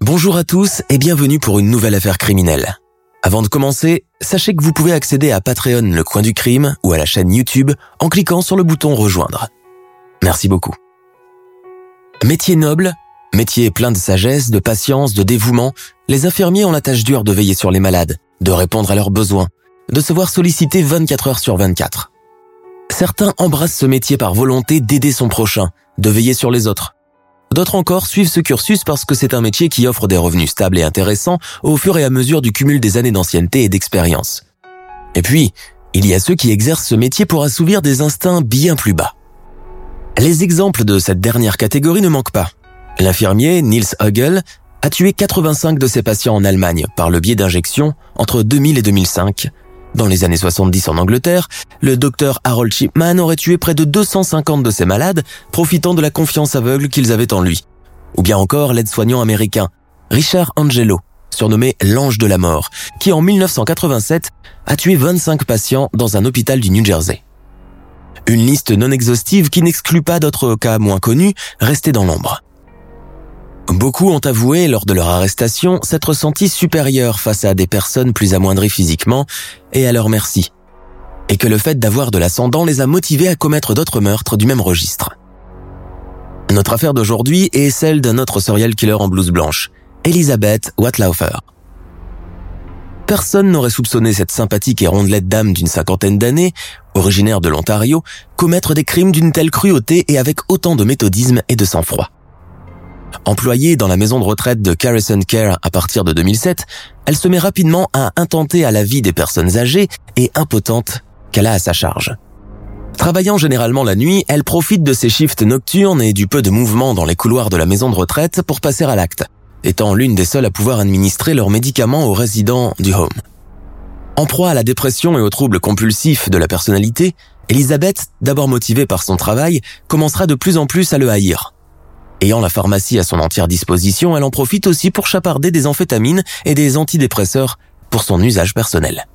Bonjour à tous et bienvenue pour une nouvelle affaire criminelle. Avant de commencer, sachez que vous pouvez accéder à Patreon Le Coin du Crime ou à la chaîne YouTube en cliquant sur le bouton Rejoindre. Merci beaucoup. Métier noble, métier plein de sagesse, de patience, de dévouement, les infirmiers ont la tâche dure de veiller sur les malades, de répondre à leurs besoins, de se voir solliciter 24 heures sur 24. Certains embrassent ce métier par volonté d'aider son prochain, de veiller sur les autres, D'autres encore suivent ce cursus parce que c'est un métier qui offre des revenus stables et intéressants au fur et à mesure du cumul des années d'ancienneté et d'expérience. Et puis, il y a ceux qui exercent ce métier pour assouvir des instincts bien plus bas. Les exemples de cette dernière catégorie ne manquent pas. L'infirmier Niels Hugel a tué 85 de ses patients en Allemagne par le biais d'injections entre 2000 et 2005 dans les années 70 en Angleterre, le docteur Harold Chipman aurait tué près de 250 de ses malades, profitant de la confiance aveugle qu'ils avaient en lui. Ou bien encore l'aide-soignant américain, Richard Angelo, surnommé l'ange de la mort, qui en 1987 a tué 25 patients dans un hôpital du New Jersey. Une liste non exhaustive qui n'exclut pas d'autres cas moins connus restés dans l'ombre. Beaucoup ont avoué lors de leur arrestation s'être sentis supérieurs face à des personnes plus amoindries physiquement et à leur merci. Et que le fait d'avoir de l'ascendant les a motivés à commettre d'autres meurtres du même registre. Notre affaire d'aujourd'hui est celle d'un autre serial killer en blouse blanche, Elizabeth Watlaufer. Personne n'aurait soupçonné cette sympathique et rondelette dame d'une cinquantaine d'années, originaire de l'Ontario, commettre des crimes d'une telle cruauté et avec autant de méthodisme et de sang-froid. Employée dans la maison de retraite de Carrison Care à partir de 2007, elle se met rapidement à intenter à la vie des personnes âgées et impotentes qu'elle a à sa charge. Travaillant généralement la nuit, elle profite de ses shifts nocturnes et du peu de mouvement dans les couloirs de la maison de retraite pour passer à l'acte, étant l'une des seules à pouvoir administrer leurs médicaments aux résidents du home. En proie à la dépression et aux troubles compulsifs de la personnalité, Elisabeth, d'abord motivée par son travail, commencera de plus en plus à le haïr. Ayant la pharmacie à son entière disposition, elle en profite aussi pour chaparder des amphétamines et des antidépresseurs pour son usage personnel.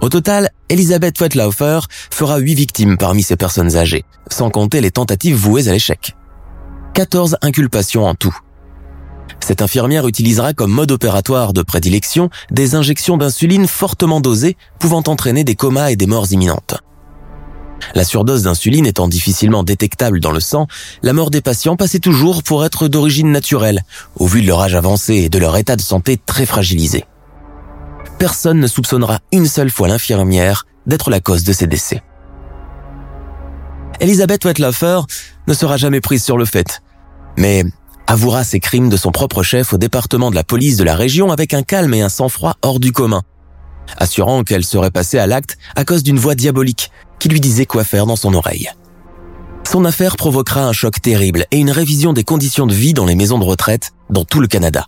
Au total, Elisabeth Wetlaufer fera 8 victimes parmi ces personnes âgées, sans compter les tentatives vouées à l'échec. 14 inculpations en tout. Cette infirmière utilisera comme mode opératoire de prédilection des injections d'insuline fortement dosées pouvant entraîner des comas et des morts imminentes. La surdose d'insuline étant difficilement détectable dans le sang, la mort des patients passait toujours pour être d'origine naturelle, au vu de leur âge avancé et de leur état de santé très fragilisé. Personne ne soupçonnera une seule fois l'infirmière d'être la cause de ces décès. Elisabeth Wetlaufer ne sera jamais prise sur le fait, mais avouera ses crimes de son propre chef au département de la police de la région avec un calme et un sang-froid hors du commun, assurant qu'elle serait passée à l'acte à cause d'une voix diabolique qui lui disait quoi faire dans son oreille. Son affaire provoquera un choc terrible et une révision des conditions de vie dans les maisons de retraite dans tout le Canada.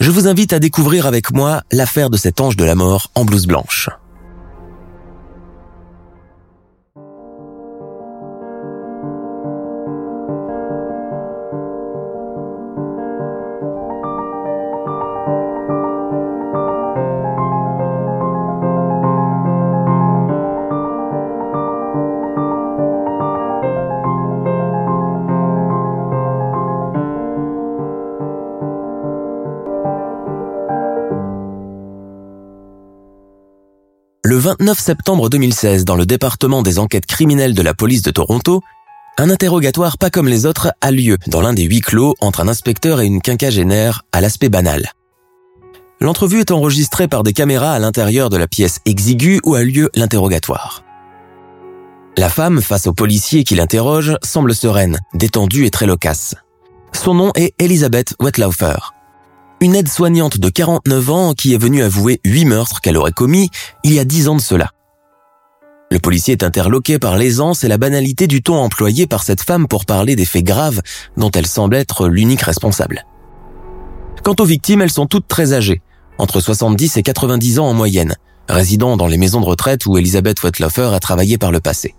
Je vous invite à découvrir avec moi l'affaire de cet ange de la mort en blouse blanche. 29 septembre 2016, dans le département des enquêtes criminelles de la police de Toronto, un interrogatoire pas comme les autres a lieu dans l'un des huit clos entre un inspecteur et une quinquagénaire à l'aspect banal. L'entrevue est enregistrée par des caméras à l'intérieur de la pièce exiguë où a lieu l'interrogatoire. La femme, face au policier qui l'interroge, semble sereine, détendue et très loquace. Son nom est Elisabeth Wetlaufer. Une aide-soignante de 49 ans qui est venue avouer huit meurtres qu'elle aurait commis il y a dix ans de cela. Le policier est interloqué par l'aisance et la banalité du ton employé par cette femme pour parler des faits graves dont elle semble être l'unique responsable. Quant aux victimes, elles sont toutes très âgées, entre 70 et 90 ans en moyenne, résidant dans les maisons de retraite où Elisabeth Wetloffer a travaillé par le passé.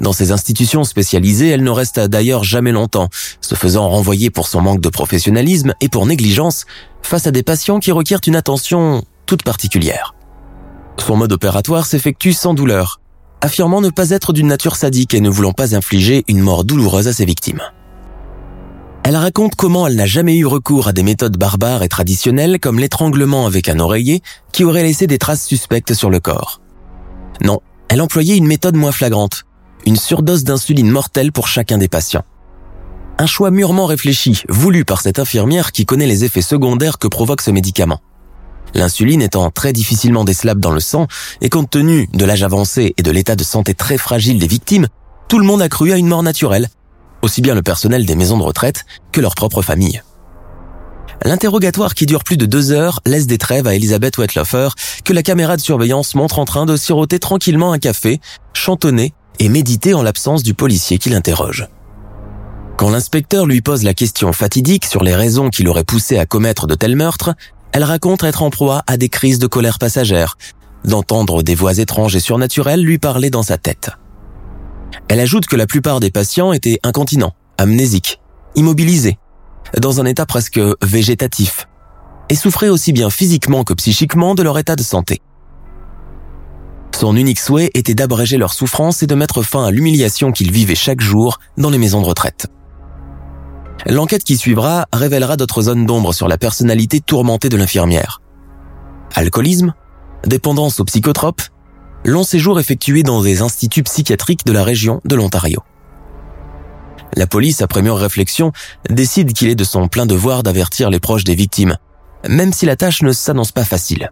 Dans ces institutions spécialisées, elle ne reste d'ailleurs jamais longtemps, se faisant renvoyer pour son manque de professionnalisme et pour négligence face à des patients qui requièrent une attention toute particulière. Son mode opératoire s'effectue sans douleur, affirmant ne pas être d'une nature sadique et ne voulant pas infliger une mort douloureuse à ses victimes. Elle raconte comment elle n'a jamais eu recours à des méthodes barbares et traditionnelles comme l'étranglement avec un oreiller qui aurait laissé des traces suspectes sur le corps. Non, elle employait une méthode moins flagrante, une surdose d'insuline mortelle pour chacun des patients. Un choix mûrement réfléchi, voulu par cette infirmière qui connaît les effets secondaires que provoque ce médicament. L'insuline étant très difficilement décelable dans le sang, et compte tenu de l'âge avancé et de l'état de santé très fragile des victimes, tout le monde a cru à une mort naturelle, aussi bien le personnel des maisons de retraite que leur propre famille. L'interrogatoire qui dure plus de deux heures laisse des trêves à Elisabeth Wetloffer que la caméra de surveillance montre en train de siroter tranquillement un café, chantonner et méditer en l'absence du policier qui l'interroge. Quand l'inspecteur lui pose la question fatidique sur les raisons qui l'auraient poussé à commettre de tels meurtres, elle raconte être en proie à des crises de colère passagère, d'entendre des voix étranges et surnaturelles lui parler dans sa tête. Elle ajoute que la plupart des patients étaient incontinents, amnésiques, immobilisés, dans un état presque végétatif, et souffraient aussi bien physiquement que psychiquement de leur état de santé. Son unique souhait était d'abréger leur souffrance et de mettre fin à l'humiliation qu'ils vivaient chaque jour dans les maisons de retraite. L'enquête qui suivra révélera d'autres zones d'ombre sur la personnalité tourmentée de l'infirmière. Alcoolisme, dépendance aux psychotropes, long séjour effectué dans des instituts psychiatriques de la région de l'Ontario. La police, après mûre réflexion, décide qu'il est de son plein devoir d'avertir les proches des victimes, même si la tâche ne s'annonce pas facile.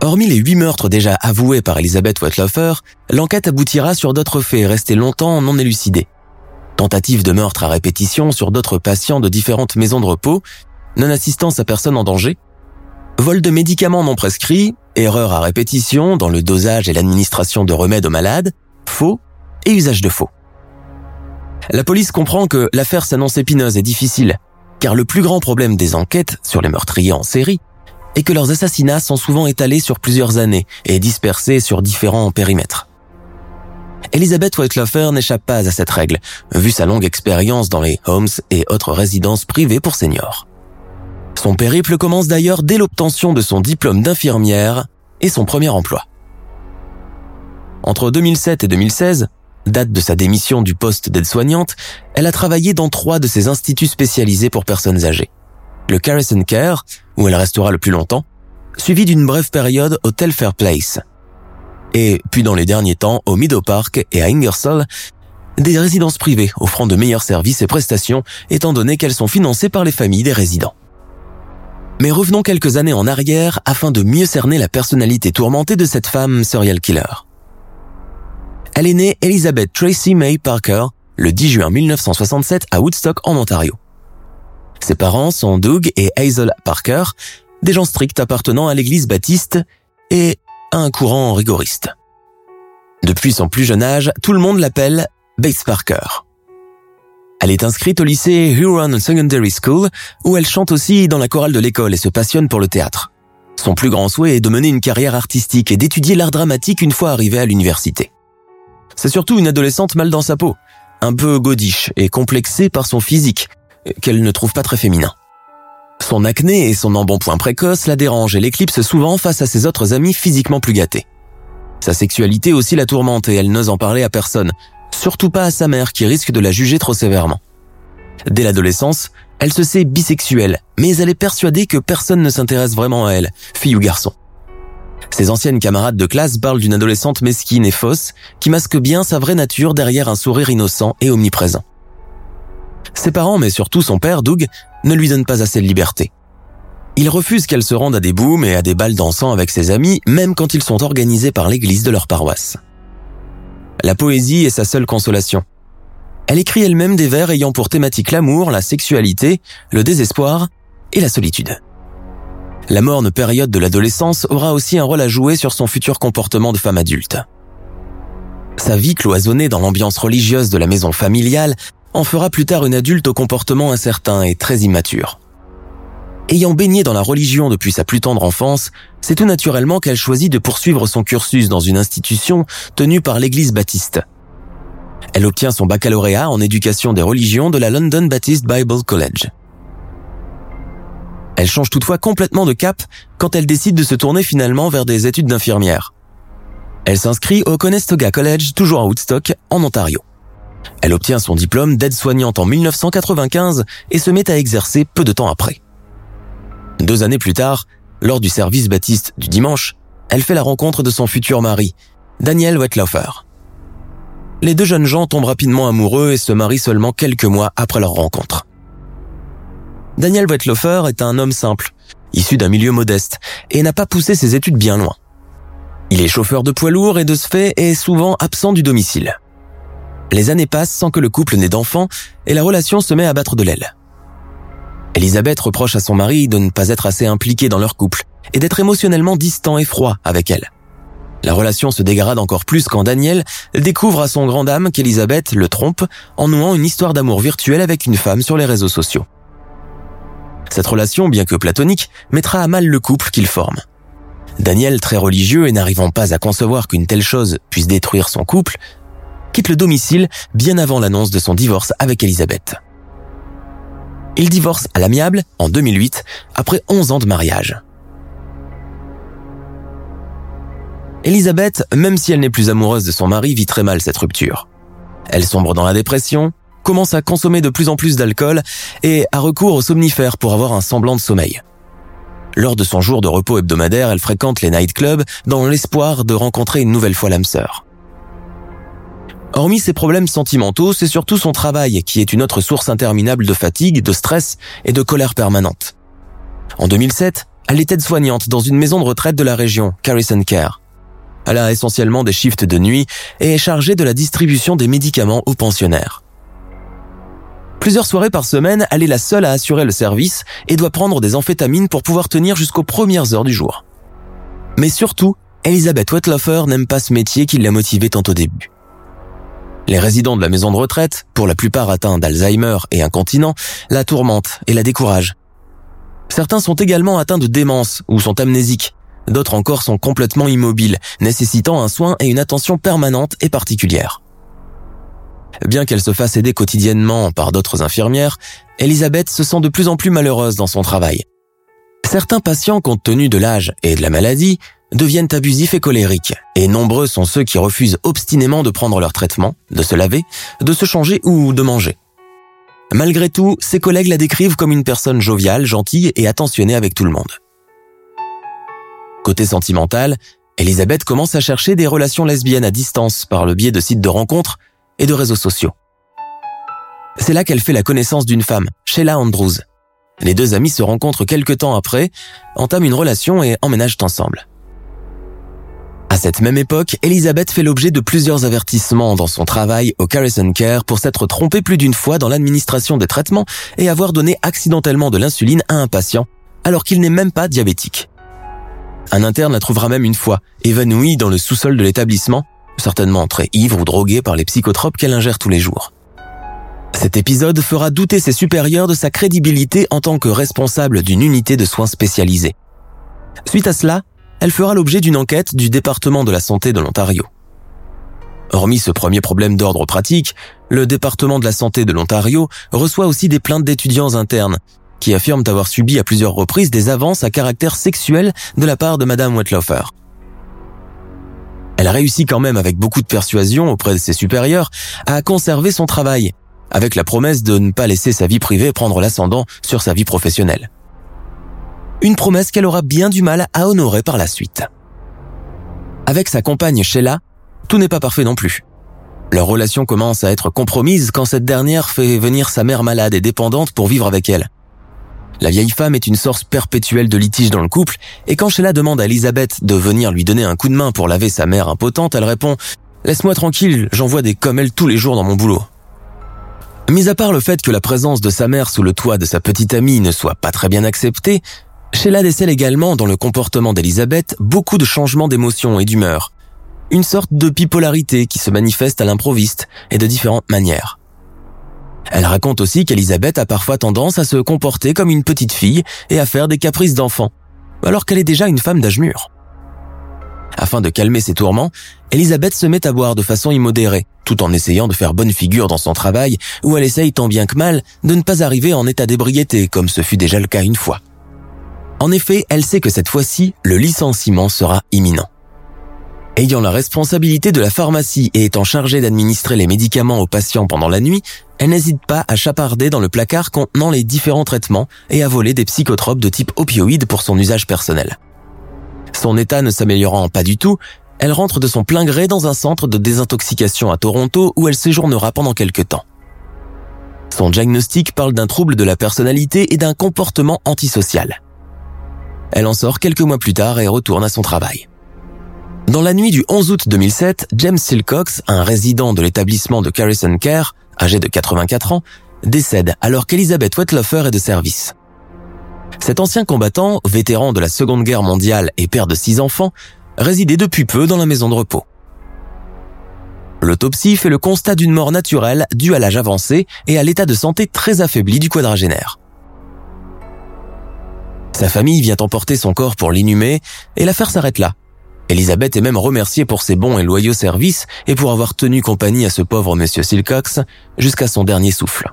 Hormis les huit meurtres déjà avoués par Elisabeth Wetloffer, l'enquête aboutira sur d'autres faits restés longtemps non élucidés. Tentative de meurtre à répétition sur d'autres patients de différentes maisons de repos, non-assistance à personne en danger, vol de médicaments non prescrits, erreur à répétition dans le dosage et l'administration de remèdes aux malades, faux et usage de faux. La police comprend que l'affaire s'annonce épineuse et difficile, car le plus grand problème des enquêtes sur les meurtriers en série est que leurs assassinats sont souvent étalés sur plusieurs années et dispersés sur différents périmètres. Elisabeth Whiteloffer n'échappe pas à cette règle, vu sa longue expérience dans les homes et autres résidences privées pour seniors. Son périple commence d'ailleurs dès l'obtention de son diplôme d'infirmière et son premier emploi. Entre 2007 et 2016, date de sa démission du poste d'aide-soignante, elle a travaillé dans trois de ces instituts spécialisés pour personnes âgées. Le Carison Care, où elle restera le plus longtemps, suivi d'une brève période au Telfair Place. Et puis dans les derniers temps au Meadow Park et à Ingersoll, des résidences privées offrant de meilleurs services et prestations étant donné qu'elles sont financées par les familles des résidents. Mais revenons quelques années en arrière afin de mieux cerner la personnalité tourmentée de cette femme serial killer. Elle est née Elizabeth Tracy May Parker le 10 juin 1967 à Woodstock en Ontario. Ses parents sont Doug et Hazel Parker, des gens stricts appartenant à l'église baptiste et à un courant rigoriste. Depuis son plus jeune âge, tout le monde l'appelle Bates Parker. Elle est inscrite au lycée Huron Secondary School, où elle chante aussi dans la chorale de l'école et se passionne pour le théâtre. Son plus grand souhait est de mener une carrière artistique et d'étudier l'art dramatique une fois arrivée à l'université. C'est surtout une adolescente mal dans sa peau, un peu godiche et complexée par son physique, qu'elle ne trouve pas très féminin. Son acné et son embonpoint précoce la dérangent et l'éclipse souvent face à ses autres amis physiquement plus gâtés. Sa sexualité aussi la tourmente et elle n'ose en parler à personne, surtout pas à sa mère qui risque de la juger trop sévèrement. Dès l'adolescence, elle se sait bisexuelle, mais elle est persuadée que personne ne s'intéresse vraiment à elle, fille ou garçon. Ses anciennes camarades de classe parlent d'une adolescente mesquine et fausse qui masque bien sa vraie nature derrière un sourire innocent et omniprésent. Ses parents, mais surtout son père, Doug, ne lui donnent pas assez de liberté. Il refuse qu'elle se rende à des booms et à des balles dansant avec ses amis, même quand ils sont organisés par l'église de leur paroisse. La poésie est sa seule consolation. Elle écrit elle-même des vers ayant pour thématique l'amour, la sexualité, le désespoir et la solitude. La morne période de l'adolescence aura aussi un rôle à jouer sur son futur comportement de femme adulte. Sa vie cloisonnée dans l'ambiance religieuse de la maison familiale en fera plus tard une adulte au comportement incertain et très immature. Ayant baigné dans la religion depuis sa plus tendre enfance, c'est tout naturellement qu'elle choisit de poursuivre son cursus dans une institution tenue par l'Église baptiste. Elle obtient son baccalauréat en éducation des religions de la London Baptist Bible College. Elle change toutefois complètement de cap quand elle décide de se tourner finalement vers des études d'infirmière. Elle s'inscrit au Conestoga College, toujours à Woodstock, en Ontario. Elle obtient son diplôme d'aide-soignante en 1995 et se met à exercer peu de temps après. Deux années plus tard, lors du service baptiste du dimanche, elle fait la rencontre de son futur mari, Daniel Wetlaufer. Les deux jeunes gens tombent rapidement amoureux et se marient seulement quelques mois après leur rencontre. Daniel Wetlaufer est un homme simple, issu d'un milieu modeste, et n'a pas poussé ses études bien loin. Il est chauffeur de poids lourd et de ce fait est souvent absent du domicile. Les années passent sans que le couple n'ait d'enfants et la relation se met à battre de l'aile. Elisabeth reproche à son mari de ne pas être assez impliqué dans leur couple et d'être émotionnellement distant et froid avec elle. La relation se dégrade encore plus quand Daniel découvre à son grand dame qu'Elisabeth le trompe en nouant une histoire d'amour virtuelle avec une femme sur les réseaux sociaux. Cette relation, bien que platonique, mettra à mal le couple qu'ils forment. Daniel, très religieux et n'arrivant pas à concevoir qu'une telle chose puisse détruire son couple, quitte le domicile bien avant l'annonce de son divorce avec Elisabeth. Il divorce à l'amiable en 2008 après 11 ans de mariage. Elisabeth, même si elle n'est plus amoureuse de son mari, vit très mal cette rupture. Elle sombre dans la dépression, commence à consommer de plus en plus d'alcool et a recours aux somnifères pour avoir un semblant de sommeil. Lors de son jour de repos hebdomadaire, elle fréquente les nightclubs dans l'espoir de rencontrer une nouvelle fois l'âme sœur. Hormis ses problèmes sentimentaux, c'est surtout son travail qui est une autre source interminable de fatigue, de stress et de colère permanente. En 2007, elle est aide-soignante dans une maison de retraite de la région, Carison Care. Elle a essentiellement des shifts de nuit et est chargée de la distribution des médicaments aux pensionnaires. Plusieurs soirées par semaine, elle est la seule à assurer le service et doit prendre des amphétamines pour pouvoir tenir jusqu'aux premières heures du jour. Mais surtout, Elisabeth Wetlaufer n'aime pas ce métier qui l'a motivée tant au début. Les résidents de la maison de retraite, pour la plupart atteints d'Alzheimer et incontinents, la tourmentent et la découragent. Certains sont également atteints de démence ou sont amnésiques. D'autres encore sont complètement immobiles, nécessitant un soin et une attention permanente et particulière. Bien qu'elle se fasse aider quotidiennement par d'autres infirmières, Elisabeth se sent de plus en plus malheureuse dans son travail. Certains patients, compte tenu de l'âge et de la maladie, deviennent abusifs et colériques, et nombreux sont ceux qui refusent obstinément de prendre leur traitement, de se laver, de se changer ou de manger. Malgré tout, ses collègues la décrivent comme une personne joviale, gentille et attentionnée avec tout le monde. Côté sentimental, Elisabeth commence à chercher des relations lesbiennes à distance par le biais de sites de rencontres et de réseaux sociaux. C'est là qu'elle fait la connaissance d'une femme, Sheila Andrews. Les deux amis se rencontrent quelques temps après, entament une relation et emménagent ensemble. À cette même époque, Elisabeth fait l'objet de plusieurs avertissements dans son travail au Carison Care pour s'être trompée plus d'une fois dans l'administration des traitements et avoir donné accidentellement de l'insuline à un patient, alors qu'il n'est même pas diabétique. Un interne la trouvera même une fois, évanouie dans le sous-sol de l'établissement, certainement très ivre ou droguée par les psychotropes qu'elle ingère tous les jours. Cet épisode fera douter ses supérieurs de sa crédibilité en tant que responsable d'une unité de soins spécialisés. Suite à cela, elle fera l'objet d'une enquête du département de la santé de l'Ontario. Hormis ce premier problème d'ordre pratique, le département de la santé de l'Ontario reçoit aussi des plaintes d'étudiants internes qui affirment avoir subi à plusieurs reprises des avances à caractère sexuel de la part de Madame Wetlaufer. Elle a réussi quand même avec beaucoup de persuasion auprès de ses supérieurs à conserver son travail, avec la promesse de ne pas laisser sa vie privée prendre l'ascendant sur sa vie professionnelle. Une promesse qu'elle aura bien du mal à honorer par la suite. Avec sa compagne Sheila, tout n'est pas parfait non plus. Leur relation commence à être compromise quand cette dernière fait venir sa mère malade et dépendante pour vivre avec elle. La vieille femme est une source perpétuelle de litige dans le couple, et quand Sheila demande à Elisabeth de venir lui donner un coup de main pour laver sa mère impotente, elle répond ⁇ Laisse-moi tranquille, j'envoie des comme elle tous les jours dans mon boulot ⁇ Mis à part le fait que la présence de sa mère sous le toit de sa petite amie ne soit pas très bien acceptée, Sheila décèle également dans le comportement d'Elisabeth beaucoup de changements d'émotion et d'humeur. Une sorte de bipolarité qui se manifeste à l'improviste et de différentes manières. Elle raconte aussi qu'Elisabeth a parfois tendance à se comporter comme une petite fille et à faire des caprices d'enfant, alors qu'elle est déjà une femme d'âge mûr. Afin de calmer ses tourments, Elisabeth se met à boire de façon immodérée, tout en essayant de faire bonne figure dans son travail, où elle essaye tant bien que mal de ne pas arriver en état d'ébriété, comme ce fut déjà le cas une fois. En effet, elle sait que cette fois-ci, le licenciement sera imminent. Ayant la responsabilité de la pharmacie et étant chargée d'administrer les médicaments aux patients pendant la nuit, elle n'hésite pas à chaparder dans le placard contenant les différents traitements et à voler des psychotropes de type opioïde pour son usage personnel. Son état ne s'améliorant pas du tout, elle rentre de son plein gré dans un centre de désintoxication à Toronto où elle séjournera pendant quelques temps. Son diagnostic parle d'un trouble de la personnalité et d'un comportement antisocial. Elle en sort quelques mois plus tard et retourne à son travail. Dans la nuit du 11 août 2007, James Silcox, un résident de l'établissement de Carrison Care, âgé de 84 ans, décède alors qu'Elizabeth Wetlofer est de service. Cet ancien combattant, vétéran de la Seconde Guerre mondiale et père de six enfants, résidait depuis peu dans la maison de repos. L'autopsie fait le constat d'une mort naturelle due à l'âge avancé et à l'état de santé très affaibli du quadragénaire. Sa famille vient emporter son corps pour l'inhumer et l'affaire s'arrête là. Elisabeth est même remerciée pour ses bons et loyaux services et pour avoir tenu compagnie à ce pauvre monsieur Silcox jusqu'à son dernier souffle.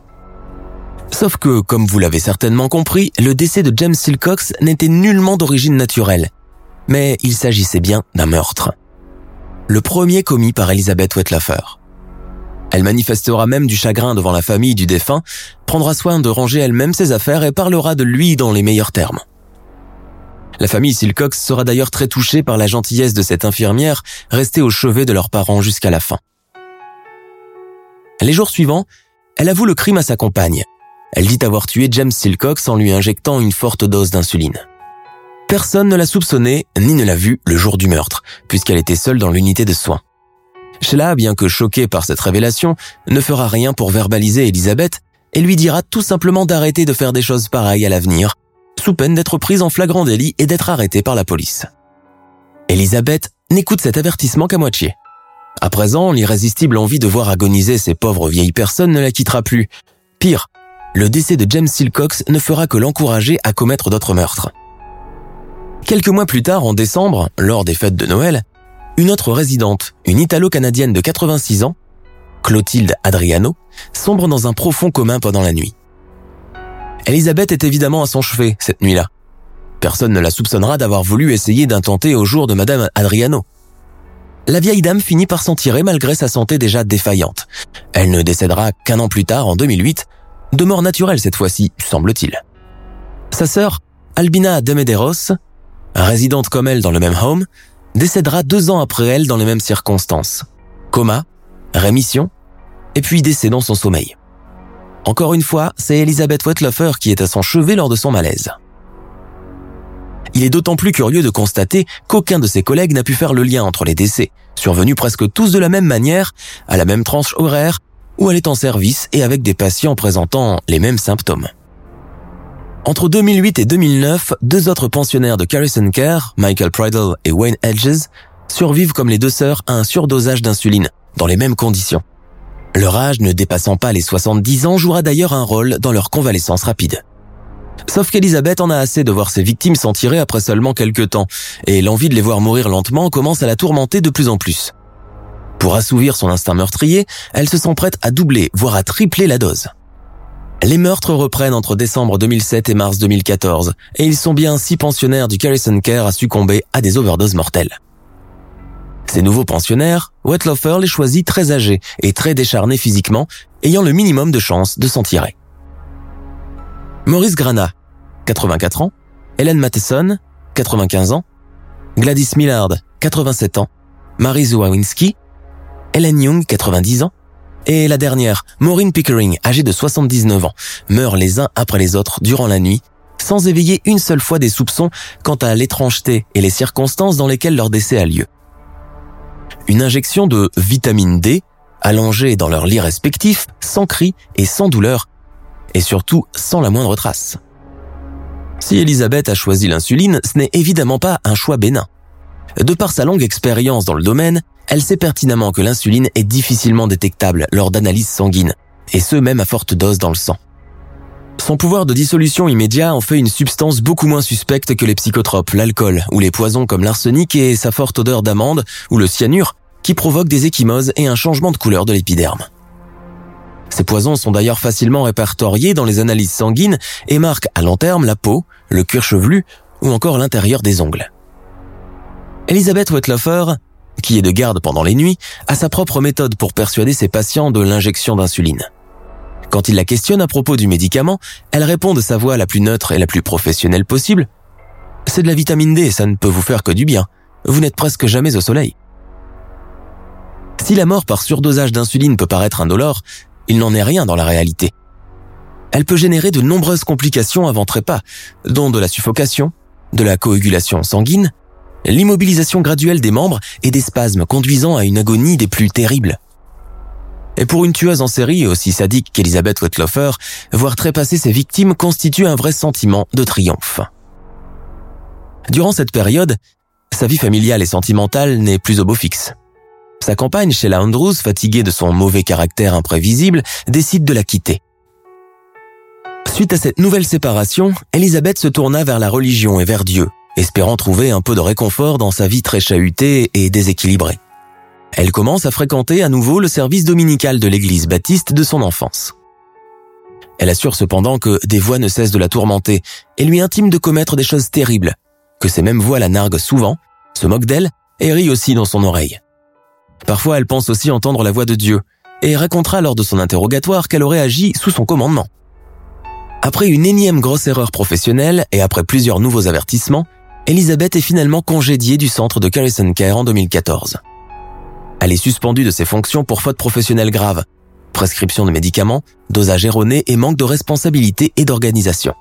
Sauf que, comme vous l'avez certainement compris, le décès de James Silcox n'était nullement d'origine naturelle. Mais il s'agissait bien d'un meurtre. Le premier commis par Elizabeth Wetlafer. Elle manifestera même du chagrin devant la famille du défunt, prendra soin de ranger elle-même ses affaires et parlera de lui dans les meilleurs termes. La famille Silcox sera d'ailleurs très touchée par la gentillesse de cette infirmière restée au chevet de leurs parents jusqu'à la fin. Les jours suivants, elle avoue le crime à sa compagne, elle dit avoir tué James Silcox en lui injectant une forte dose d'insuline. Personne ne l'a soupçonné ni ne l'a vu le jour du meurtre, puisqu'elle était seule dans l'unité de soins. Sheila, bien que choquée par cette révélation, ne fera rien pour verbaliser Elisabeth et lui dira tout simplement d'arrêter de faire des choses pareilles à l'avenir, sous peine d'être prise en flagrant délit et d'être arrêtée par la police. Elisabeth n'écoute cet avertissement qu'à moitié. À présent, l'irrésistible envie de voir agoniser ces pauvres vieilles personnes ne la quittera plus. Pire, le décès de James Silcox ne fera que l'encourager à commettre d'autres meurtres. Quelques mois plus tard, en décembre, lors des fêtes de Noël, une autre résidente, une Italo-Canadienne de 86 ans, Clotilde Adriano, sombre dans un profond commun pendant la nuit. Elisabeth est évidemment à son chevet cette nuit-là. Personne ne la soupçonnera d'avoir voulu essayer d'intenter au jour de Madame Adriano. La vieille dame finit par s'en tirer malgré sa santé déjà défaillante. Elle ne décédera qu'un an plus tard, en 2008, de mort naturelle cette fois-ci, semble-t-il. Sa sœur, Albina de Medeiros, résidente comme elle dans le même home, décédera deux ans après elle dans les mêmes circonstances. Coma, rémission, et puis décès dans son sommeil. Encore une fois, c'est Elisabeth Wetlofer qui est à son chevet lors de son malaise. Il est d'autant plus curieux de constater qu'aucun de ses collègues n'a pu faire le lien entre les décès, survenus presque tous de la même manière, à la même tranche horaire où elle est en service et avec des patients présentant les mêmes symptômes. Entre 2008 et 2009, deux autres pensionnaires de Carrison Care, Michael Pridle et Wayne Edges, survivent comme les deux sœurs à un surdosage d'insuline, dans les mêmes conditions. Leur âge ne dépassant pas les 70 ans jouera d'ailleurs un rôle dans leur convalescence rapide. Sauf qu'Elisabeth en a assez de voir ses victimes s'en tirer après seulement quelques temps, et l'envie de les voir mourir lentement commence à la tourmenter de plus en plus. Pour assouvir son instinct meurtrier, elle se sent prête à doubler, voire à tripler la dose. Les meurtres reprennent entre décembre 2007 et mars 2014, et ils sont bien six pensionnaires du Carrison Care à succomber à des overdoses mortelles. Ces nouveaux pensionnaires, Wetlofer les choisit très âgés et très décharnés physiquement, ayant le minimum de chances de s'en tirer. Maurice Grana, 84 ans, Helen Matheson, 95 ans, Gladys Millard, 87 ans, Marie Zawinski, Helen Young, 90 ans, et la dernière, Maureen Pickering, âgée de 79 ans, meurent les uns après les autres durant la nuit, sans éveiller une seule fois des soupçons quant à l'étrangeté et les circonstances dans lesquelles leur décès a lieu. Une injection de vitamine D, allongés dans leurs lits respectifs, sans cris et sans douleur, et surtout sans la moindre trace. Si Elisabeth a choisi l'insuline, ce n'est évidemment pas un choix bénin. De par sa longue expérience dans le domaine, elle sait pertinemment que l'insuline est difficilement détectable lors d'analyses sanguines, et ce même à forte dose dans le sang. Son pouvoir de dissolution immédiat en fait une substance beaucoup moins suspecte que les psychotropes, l'alcool ou les poisons comme l'arsenic et sa forte odeur d'amande ou le cyanure qui provoquent des échymoses et un changement de couleur de l'épiderme. Ces poisons sont d'ailleurs facilement répertoriés dans les analyses sanguines et marquent à long terme la peau, le cuir chevelu ou encore l'intérieur des ongles. Elisabeth Wetlofer, qui est de garde pendant les nuits, a sa propre méthode pour persuader ses patients de l'injection d'insuline. Quand il la questionne à propos du médicament, elle répond de sa voix la plus neutre et la plus professionnelle possible. C'est de la vitamine D, ça ne peut vous faire que du bien. Vous n'êtes presque jamais au soleil. Si la mort par surdosage d'insuline peut paraître indolore, il n'en est rien dans la réalité. Elle peut générer de nombreuses complications avant trépas, dont de la suffocation, de la coagulation sanguine, l'immobilisation graduelle des membres et des spasmes conduisant à une agonie des plus terribles. Et pour une tueuse en série aussi sadique qu'Elisabeth Wetlofer, voir trépasser ses victimes constitue un vrai sentiment de triomphe. Durant cette période, sa vie familiale et sentimentale n'est plus au beau fixe. Sa compagne, Sheila Andrews, fatiguée de son mauvais caractère imprévisible, décide de la quitter. Suite à cette nouvelle séparation, Elisabeth se tourna vers la religion et vers Dieu, espérant trouver un peu de réconfort dans sa vie très chahutée et déséquilibrée elle commence à fréquenter à nouveau le service dominical de l'église baptiste de son enfance. Elle assure cependant que des voix ne cessent de la tourmenter et lui intime de commettre des choses terribles, que ces mêmes voix la narguent souvent, se moquent d'elle et rient aussi dans son oreille. Parfois elle pense aussi entendre la voix de Dieu et racontera lors de son interrogatoire qu'elle aurait agi sous son commandement. Après une énième grosse erreur professionnelle et après plusieurs nouveaux avertissements, Elisabeth est finalement congédiée du centre de Carison Care en 2014. Elle est suspendue de ses fonctions pour faute professionnelle grave, prescription de médicaments, dosage erroné et manque de responsabilité et d'organisation.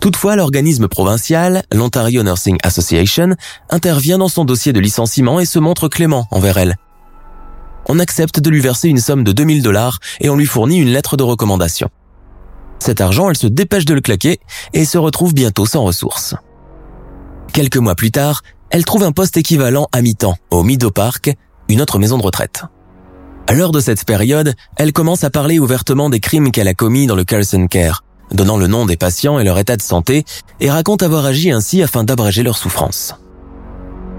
Toutefois, l'organisme provincial, l'Ontario Nursing Association, intervient dans son dossier de licenciement et se montre clément envers elle. On accepte de lui verser une somme de 2000 dollars et on lui fournit une lettre de recommandation. Cet argent, elle se dépêche de le claquer et se retrouve bientôt sans ressources. Quelques mois plus tard, elle trouve un poste équivalent à mi-temps au Meadow Park, une autre maison de retraite. À l'heure de cette période, elle commence à parler ouvertement des crimes qu'elle a commis dans le Carson Care, donnant le nom des patients et leur état de santé, et raconte avoir agi ainsi afin d'abréger leur souffrance.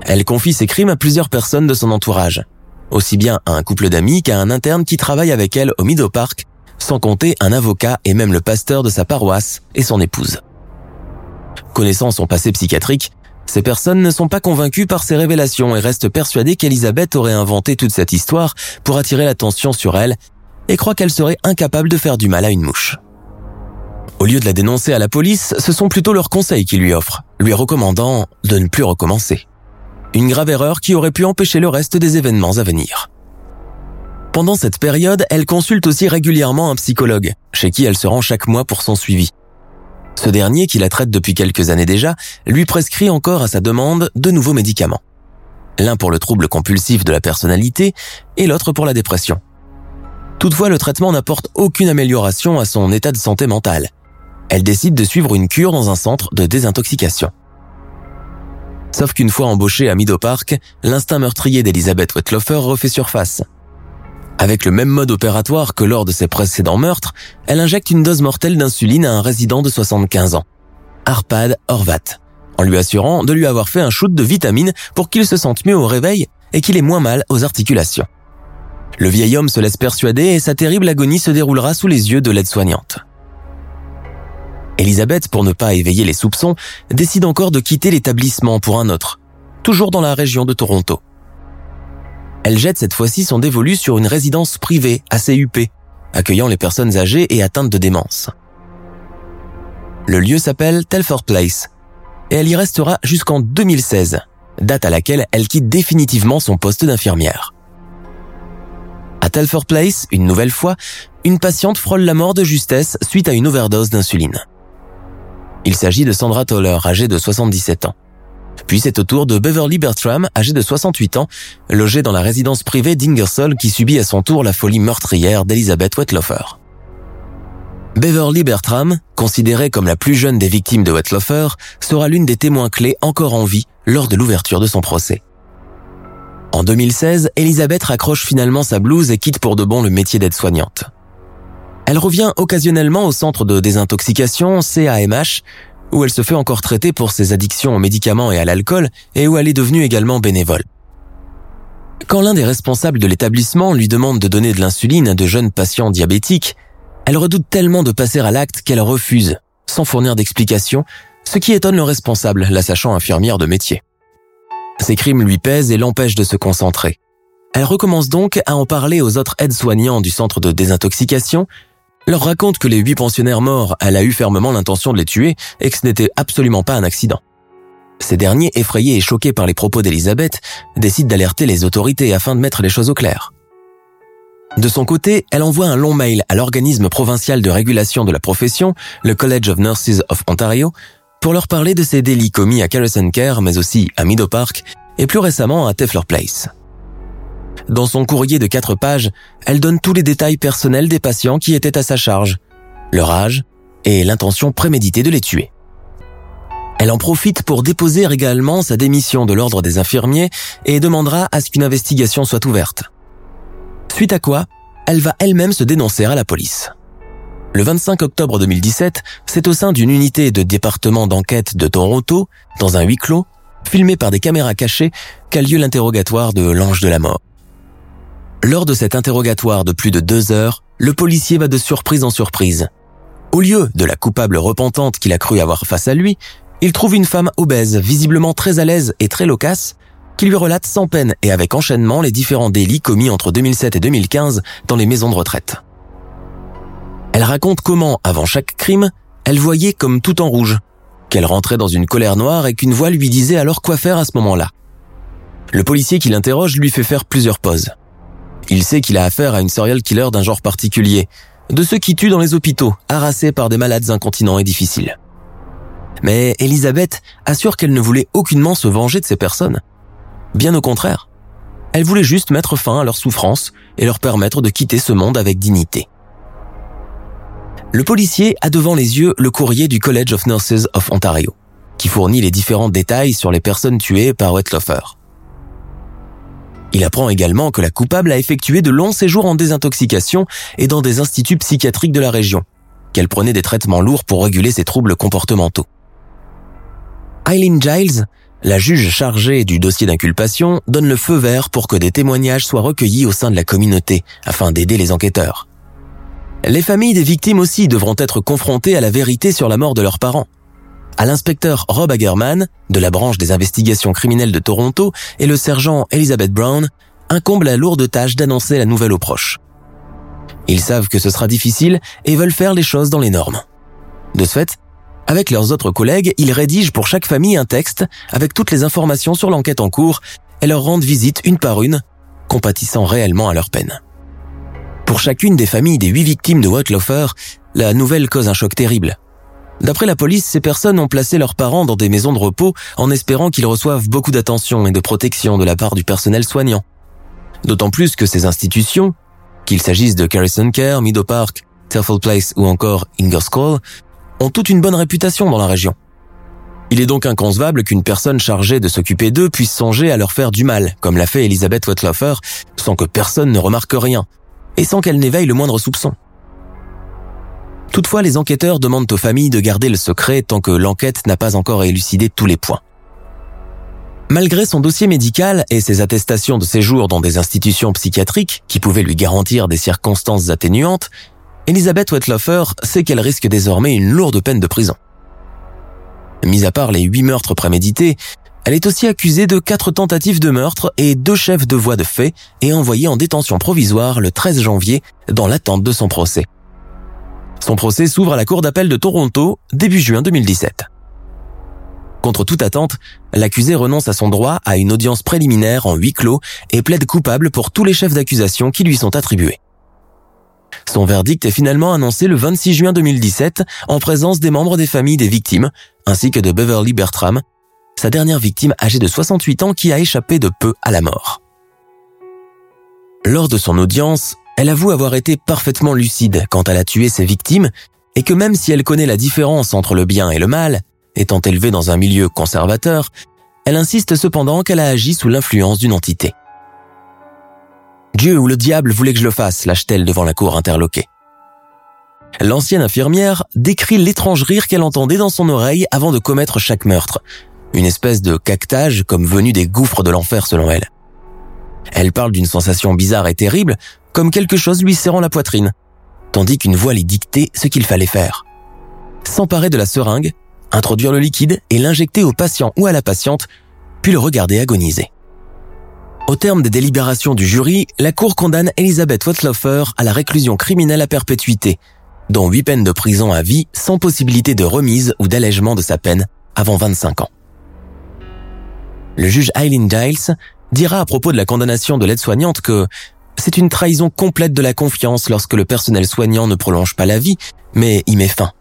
Elle confie ses crimes à plusieurs personnes de son entourage, aussi bien à un couple d'amis qu'à un interne qui travaille avec elle au Meadow Park, sans compter un avocat et même le pasteur de sa paroisse et son épouse. Connaissant son passé psychiatrique, ces personnes ne sont pas convaincues par ces révélations et restent persuadées qu'Elisabeth aurait inventé toute cette histoire pour attirer l'attention sur elle et croient qu'elle serait incapable de faire du mal à une mouche. Au lieu de la dénoncer à la police, ce sont plutôt leurs conseils qui lui offrent, lui recommandant de ne plus recommencer. Une grave erreur qui aurait pu empêcher le reste des événements à venir. Pendant cette période, elle consulte aussi régulièrement un psychologue, chez qui elle se rend chaque mois pour son suivi. Ce dernier, qui la traite depuis quelques années déjà, lui prescrit encore à sa demande de nouveaux médicaments. L'un pour le trouble compulsif de la personnalité et l'autre pour la dépression. Toutefois, le traitement n'apporte aucune amélioration à son état de santé mentale. Elle décide de suivre une cure dans un centre de désintoxication. Sauf qu'une fois embauchée à Meadow Park, l'instinct meurtrier d'Elizabeth Wetlofer refait surface. Avec le même mode opératoire que lors de ses précédents meurtres, elle injecte une dose mortelle d'insuline à un résident de 75 ans, Arpad Horvat, en lui assurant de lui avoir fait un shoot de vitamines pour qu'il se sente mieux au réveil et qu'il ait moins mal aux articulations. Le vieil homme se laisse persuader et sa terrible agonie se déroulera sous les yeux de l'aide-soignante. Elisabeth, pour ne pas éveiller les soupçons, décide encore de quitter l'établissement pour un autre, toujours dans la région de Toronto. Elle jette cette fois-ci son dévolu sur une résidence privée huppée, accueillant les personnes âgées et atteintes de démence. Le lieu s'appelle Telford Place et elle y restera jusqu'en 2016, date à laquelle elle quitte définitivement son poste d'infirmière. À Telford Place, une nouvelle fois, une patiente frôle la mort de justesse suite à une overdose d'insuline. Il s'agit de Sandra Toller, âgée de 77 ans. Puis c'est au tour de Beverly Bertram, âgé de 68 ans, logé dans la résidence privée d'Ingersoll qui subit à son tour la folie meurtrière d'Elizabeth Wetlofer. Beverly Bertram, considérée comme la plus jeune des victimes de Wetlofer, sera l'une des témoins clés encore en vie lors de l'ouverture de son procès. En 2016, Elizabeth raccroche finalement sa blouse et quitte pour de bon le métier d'aide-soignante. Elle revient occasionnellement au centre de désintoxication CAMH, où elle se fait encore traiter pour ses addictions aux médicaments et à l'alcool et où elle est devenue également bénévole. Quand l'un des responsables de l'établissement lui demande de donner de l'insuline à de jeunes patients diabétiques, elle redoute tellement de passer à l'acte qu'elle refuse, sans fournir d'explication, ce qui étonne le responsable, la sachant infirmière de métier. Ses crimes lui pèsent et l'empêchent de se concentrer. Elle recommence donc à en parler aux autres aides-soignants du centre de désintoxication, leur raconte que les huit pensionnaires morts, elle a eu fermement l'intention de les tuer et que ce n'était absolument pas un accident. Ces derniers, effrayés et choqués par les propos d'Elisabeth, décident d'alerter les autorités afin de mettre les choses au clair. De son côté, elle envoie un long mail à l'organisme provincial de régulation de la profession, le College of Nurses of Ontario, pour leur parler de ces délits commis à Carrison Care, mais aussi à Meadow Park et plus récemment à Tefler Place. Dans son courrier de quatre pages, elle donne tous les détails personnels des patients qui étaient à sa charge, leur âge et l'intention préméditée de les tuer. Elle en profite pour déposer également sa démission de l'ordre des infirmiers et demandera à ce qu'une investigation soit ouverte. Suite à quoi, elle va elle-même se dénoncer à la police. Le 25 octobre 2017, c'est au sein d'une unité de département d'enquête de Toronto, dans un huis clos, filmé par des caméras cachées, qu'a lieu l'interrogatoire de l'ange de la mort. Lors de cet interrogatoire de plus de deux heures, le policier va de surprise en surprise. Au lieu de la coupable repentante qu'il a cru avoir face à lui, il trouve une femme obèse, visiblement très à l'aise et très loquace, qui lui relate sans peine et avec enchaînement les différents délits commis entre 2007 et 2015 dans les maisons de retraite. Elle raconte comment, avant chaque crime, elle voyait comme tout en rouge, qu'elle rentrait dans une colère noire et qu'une voix lui disait alors quoi faire à ce moment-là. Le policier qui l'interroge lui fait faire plusieurs pauses. Il sait qu'il a affaire à une serial killer d'un genre particulier, de ceux qui tuent dans les hôpitaux, harassés par des malades incontinents et difficiles. Mais Elisabeth assure qu'elle ne voulait aucunement se venger de ces personnes. Bien au contraire. Elle voulait juste mettre fin à leur souffrance et leur permettre de quitter ce monde avec dignité. Le policier a devant les yeux le courrier du College of Nurses of Ontario, qui fournit les différents détails sur les personnes tuées par Wetlofer. Il apprend également que la coupable a effectué de longs séjours en désintoxication et dans des instituts psychiatriques de la région, qu'elle prenait des traitements lourds pour réguler ses troubles comportementaux. Eileen Giles, la juge chargée du dossier d'inculpation, donne le feu vert pour que des témoignages soient recueillis au sein de la communauté afin d'aider les enquêteurs. Les familles des victimes aussi devront être confrontées à la vérité sur la mort de leurs parents. À l'inspecteur Rob Hagerman, de la branche des investigations criminelles de Toronto, et le sergent Elizabeth Brown, incombe la lourde tâche d'annoncer la nouvelle aux proches. Ils savent que ce sera difficile et veulent faire les choses dans les normes. De ce fait, avec leurs autres collègues, ils rédigent pour chaque famille un texte avec toutes les informations sur l'enquête en cours et leur rendent visite une par une, compatissant réellement à leur peine. Pour chacune des familles des huit victimes de Wetlofer, la nouvelle cause un choc terrible. D'après la police, ces personnes ont placé leurs parents dans des maisons de repos en espérant qu'ils reçoivent beaucoup d'attention et de protection de la part du personnel soignant. D'autant plus que ces institutions, qu'il s'agisse de Carrison Care, Meadow Park, Terfel Place ou encore Ingersoll, ont toute une bonne réputation dans la région. Il est donc inconcevable qu'une personne chargée de s'occuper d'eux puisse songer à leur faire du mal, comme l'a fait Elizabeth Wetlofer, sans que personne ne remarque rien, et sans qu'elle n'éveille le moindre soupçon. Toutefois, les enquêteurs demandent aux familles de garder le secret tant que l'enquête n'a pas encore élucidé tous les points. Malgré son dossier médical et ses attestations de séjour dans des institutions psychiatriques qui pouvaient lui garantir des circonstances atténuantes, Elisabeth Wetlofer sait qu'elle risque désormais une lourde peine de prison. Mis à part les huit meurtres prémédités, elle est aussi accusée de quatre tentatives de meurtre et deux chefs de voie de fait et envoyée en détention provisoire le 13 janvier dans l'attente de son procès. Son procès s'ouvre à la Cour d'appel de Toronto début juin 2017. Contre toute attente, l'accusé renonce à son droit à une audience préliminaire en huis clos et plaide coupable pour tous les chefs d'accusation qui lui sont attribués. Son verdict est finalement annoncé le 26 juin 2017 en présence des membres des familles des victimes, ainsi que de Beverly Bertram, sa dernière victime âgée de 68 ans qui a échappé de peu à la mort. Lors de son audience, elle avoue avoir été parfaitement lucide quand elle a tué ses victimes et que même si elle connaît la différence entre le bien et le mal, étant élevée dans un milieu conservateur, elle insiste cependant qu'elle a agi sous l'influence d'une entité. Dieu ou le diable voulait que je le fasse, lâche-t-elle devant la cour interloquée. L'ancienne infirmière décrit l'étrange rire qu'elle entendait dans son oreille avant de commettre chaque meurtre, une espèce de cactage comme venu des gouffres de l'enfer selon elle. Elle parle d'une sensation bizarre et terrible, comme quelque chose lui serrant la poitrine, tandis qu'une voix lui dictait ce qu'il fallait faire. S'emparer de la seringue, introduire le liquide et l'injecter au patient ou à la patiente, puis le regarder agoniser. Au terme des délibérations du jury, la Cour condamne Elisabeth Wettlaufer à la réclusion criminelle à perpétuité, dont huit peines de prison à vie sans possibilité de remise ou d'allègement de sa peine avant 25 ans. Le juge Eileen Giles dira à propos de la condamnation de l'aide-soignante que c'est une trahison complète de la confiance lorsque le personnel soignant ne prolonge pas la vie, mais y met fin.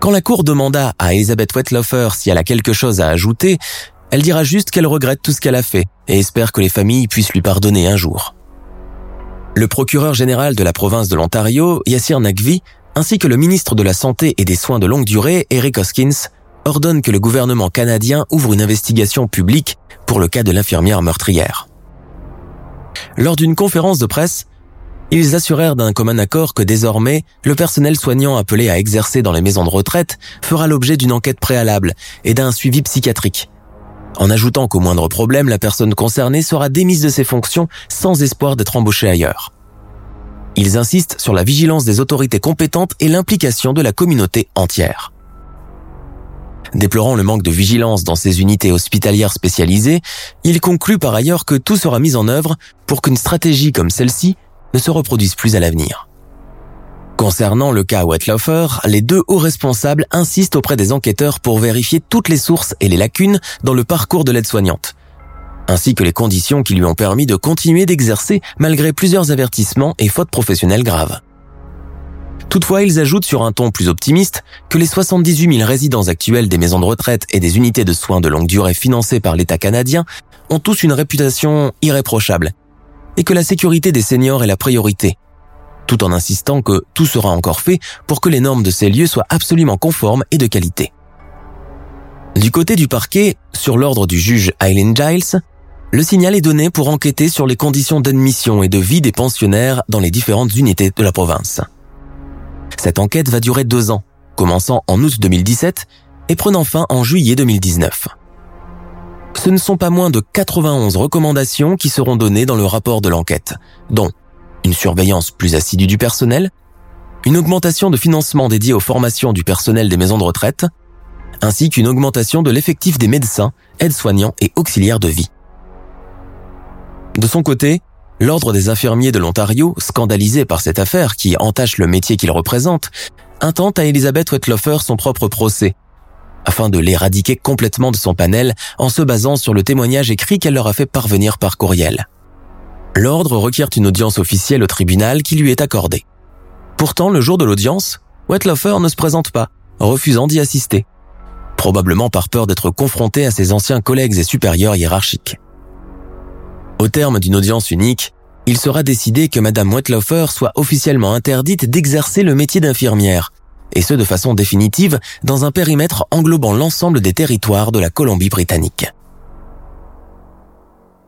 Quand la Cour demanda à Elizabeth Wettlaufer si elle a quelque chose à ajouter, elle dira juste qu'elle regrette tout ce qu'elle a fait et espère que les familles puissent lui pardonner un jour. Le procureur général de la province de l'Ontario, Yassir Nagvi, ainsi que le ministre de la Santé et des Soins de longue durée, Eric Hoskins, ordonnent que le gouvernement canadien ouvre une investigation publique pour le cas de l'infirmière meurtrière. Lors d'une conférence de presse, ils assurèrent d'un commun accord que désormais, le personnel soignant appelé à exercer dans les maisons de retraite fera l'objet d'une enquête préalable et d'un suivi psychiatrique, en ajoutant qu'au moindre problème, la personne concernée sera démise de ses fonctions sans espoir d'être embauchée ailleurs. Ils insistent sur la vigilance des autorités compétentes et l'implication de la communauté entière. Déplorant le manque de vigilance dans ces unités hospitalières spécialisées, il conclut par ailleurs que tout sera mis en œuvre pour qu'une stratégie comme celle-ci ne se reproduise plus à l'avenir. Concernant le cas Wetlaufer, les deux hauts responsables insistent auprès des enquêteurs pour vérifier toutes les sources et les lacunes dans le parcours de l'aide-soignante, ainsi que les conditions qui lui ont permis de continuer d'exercer malgré plusieurs avertissements et fautes professionnelles graves. Toutefois, ils ajoutent sur un ton plus optimiste que les 78 000 résidents actuels des maisons de retraite et des unités de soins de longue durée financées par l'État canadien ont tous une réputation irréprochable et que la sécurité des seniors est la priorité, tout en insistant que tout sera encore fait pour que les normes de ces lieux soient absolument conformes et de qualité. Du côté du parquet, sur l'ordre du juge Eileen Giles, le signal est donné pour enquêter sur les conditions d'admission et de vie des pensionnaires dans les différentes unités de la province. Cette enquête va durer deux ans, commençant en août 2017 et prenant fin en juillet 2019. Ce ne sont pas moins de 91 recommandations qui seront données dans le rapport de l'enquête, dont une surveillance plus assidue du personnel, une augmentation de financement dédié aux formations du personnel des maisons de retraite, ainsi qu'une augmentation de l'effectif des médecins, aides-soignants et auxiliaires de vie. De son côté, l'Ordre des infirmiers de l'Ontario, scandalisé par cette affaire qui entache le métier qu'il représente, intente à Elisabeth Wettlaufer son propre procès, afin de l'éradiquer complètement de son panel en se basant sur le témoignage écrit qu'elle leur a fait parvenir par courriel. L'ordre requiert une audience officielle au tribunal qui lui est accordée. Pourtant, le jour de l'audience, Wettlaufer ne se présente pas, refusant d'y assister, probablement par peur d'être confronté à ses anciens collègues et supérieurs hiérarchiques. Au terme d'une audience unique, il sera décidé que Madame Wettlaufer soit officiellement interdite d'exercer le métier d'infirmière, et ce de façon définitive dans un périmètre englobant l'ensemble des territoires de la Colombie-Britannique.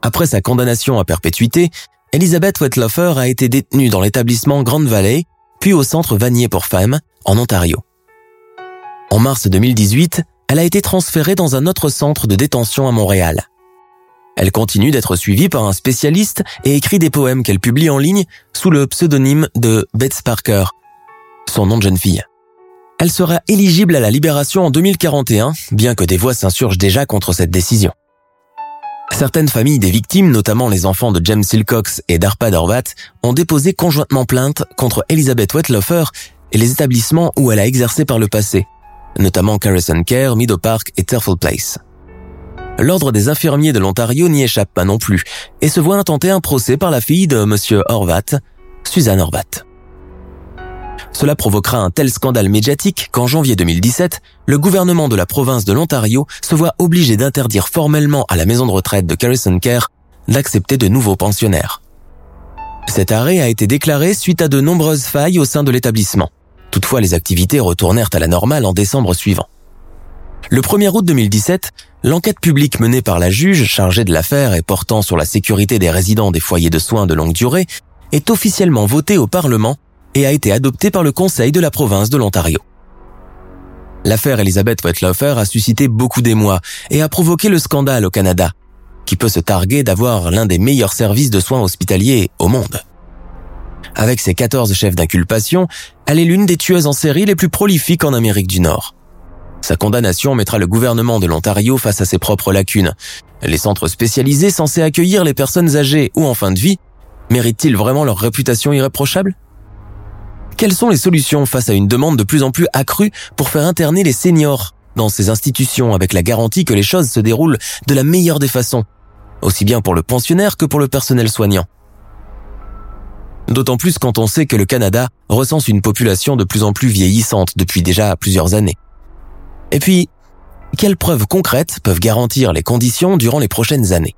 Après sa condamnation à perpétuité, Elizabeth Wettlaufer a été détenue dans l'établissement Grand Valley, puis au centre Vanier pour femmes, en Ontario. En mars 2018, elle a été transférée dans un autre centre de détention à Montréal. Elle continue d'être suivie par un spécialiste et écrit des poèmes qu'elle publie en ligne sous le pseudonyme de Beth Parker, son nom de jeune fille. Elle sera éligible à la libération en 2041, bien que des voix s'insurgent déjà contre cette décision. Certaines familles des victimes, notamment les enfants de James Silcox et d'Arpad Horvat, ont déposé conjointement plainte contre Elizabeth Wettlaufer et les établissements où elle a exercé par le passé, notamment Carrison Care, Meadow Park et Terfel Place. L'Ordre des infirmiers de l'Ontario n'y échappe pas non plus et se voit intenter un procès par la fille de M. Horvat, Suzanne Horvat. Cela provoquera un tel scandale médiatique qu'en janvier 2017, le gouvernement de la province de l'Ontario se voit obligé d'interdire formellement à la maison de retraite de Carison Care d'accepter de nouveaux pensionnaires. Cet arrêt a été déclaré suite à de nombreuses failles au sein de l'établissement. Toutefois, les activités retournèrent à la normale en décembre suivant. Le 1er août 2017, l'enquête publique menée par la juge chargée de l'affaire et portant sur la sécurité des résidents des foyers de soins de longue durée est officiellement votée au Parlement et a été adoptée par le Conseil de la province de l'Ontario. L'affaire Elizabeth Wettlaufer a suscité beaucoup d'émoi et a provoqué le scandale au Canada, qui peut se targuer d'avoir l'un des meilleurs services de soins hospitaliers au monde. Avec ses 14 chefs d'inculpation, elle est l'une des tueuses en série les plus prolifiques en Amérique du Nord. Sa condamnation mettra le gouvernement de l'Ontario face à ses propres lacunes. Les centres spécialisés censés accueillir les personnes âgées ou en fin de vie méritent-ils vraiment leur réputation irréprochable? Quelles sont les solutions face à une demande de plus en plus accrue pour faire interner les seniors dans ces institutions avec la garantie que les choses se déroulent de la meilleure des façons, aussi bien pour le pensionnaire que pour le personnel soignant? D'autant plus quand on sait que le Canada recense une population de plus en plus vieillissante depuis déjà plusieurs années. Et puis, quelles preuves concrètes peuvent garantir les conditions durant les prochaines années?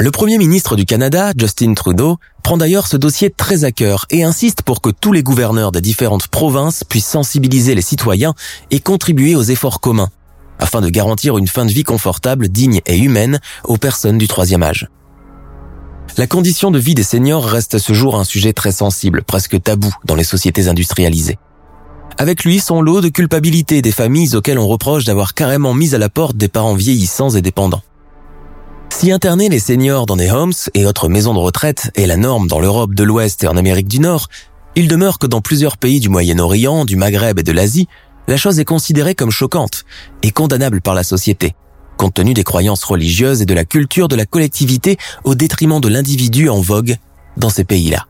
Le Premier ministre du Canada, Justin Trudeau, prend d'ailleurs ce dossier très à cœur et insiste pour que tous les gouverneurs des différentes provinces puissent sensibiliser les citoyens et contribuer aux efforts communs, afin de garantir une fin de vie confortable, digne et humaine aux personnes du troisième âge. La condition de vie des seniors reste à ce jour un sujet très sensible, presque tabou dans les sociétés industrialisées. Avec lui, son lot de culpabilité des familles auxquelles on reproche d'avoir carrément mis à la porte des parents vieillissants et dépendants. Si interner les seniors dans des homes et autres maisons de retraite est la norme dans l'Europe de l'Ouest et en Amérique du Nord, il demeure que dans plusieurs pays du Moyen-Orient, du Maghreb et de l'Asie, la chose est considérée comme choquante et condamnable par la société, compte tenu des croyances religieuses et de la culture de la collectivité au détriment de l'individu en vogue dans ces pays-là.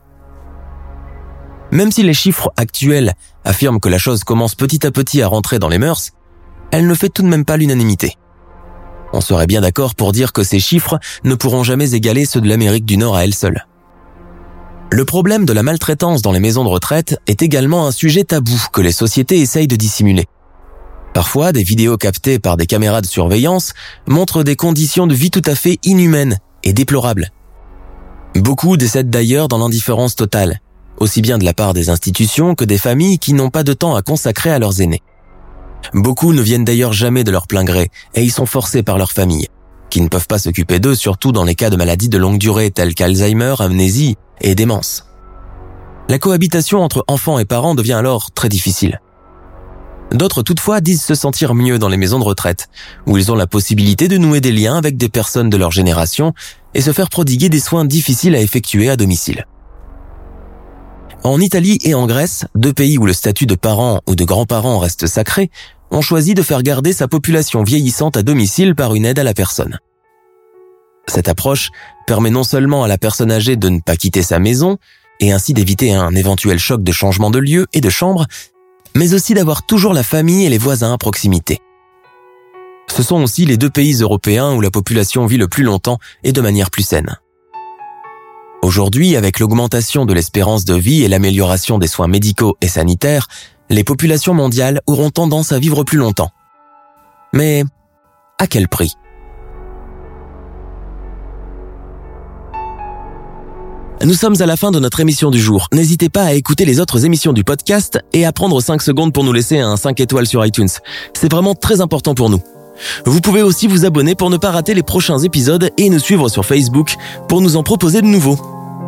Même si les chiffres actuels affirment que la chose commence petit à petit à rentrer dans les mœurs, elle ne fait tout de même pas l'unanimité. On serait bien d'accord pour dire que ces chiffres ne pourront jamais égaler ceux de l'Amérique du Nord à elle seule. Le problème de la maltraitance dans les maisons de retraite est également un sujet tabou que les sociétés essayent de dissimuler. Parfois, des vidéos captées par des caméras de surveillance montrent des conditions de vie tout à fait inhumaines et déplorables. Beaucoup décèdent d'ailleurs dans l'indifférence totale, aussi bien de la part des institutions que des familles qui n'ont pas de temps à consacrer à leurs aînés. Beaucoup ne viennent d'ailleurs jamais de leur plein gré et y sont forcés par leur famille, qui ne peuvent pas s'occuper d'eux surtout dans les cas de maladies de longue durée telles qu'Alzheimer, amnésie et démence. La cohabitation entre enfants et parents devient alors très difficile. D'autres toutefois disent se sentir mieux dans les maisons de retraite, où ils ont la possibilité de nouer des liens avec des personnes de leur génération et se faire prodiguer des soins difficiles à effectuer à domicile. En Italie et en Grèce, deux pays où le statut de parent ou de grand-parent reste sacré, ont choisi de faire garder sa population vieillissante à domicile par une aide à la personne. Cette approche permet non seulement à la personne âgée de ne pas quitter sa maison, et ainsi d'éviter un éventuel choc de changement de lieu et de chambre, mais aussi d'avoir toujours la famille et les voisins à proximité. Ce sont aussi les deux pays européens où la population vit le plus longtemps et de manière plus saine. Aujourd'hui, avec l'augmentation de l'espérance de vie et l'amélioration des soins médicaux et sanitaires, les populations mondiales auront tendance à vivre plus longtemps. Mais à quel prix? Nous sommes à la fin de notre émission du jour. N'hésitez pas à écouter les autres émissions du podcast et à prendre 5 secondes pour nous laisser un 5 étoiles sur iTunes. C'est vraiment très important pour nous. Vous pouvez aussi vous abonner pour ne pas rater les prochains épisodes et nous suivre sur Facebook pour nous en proposer de nouveaux.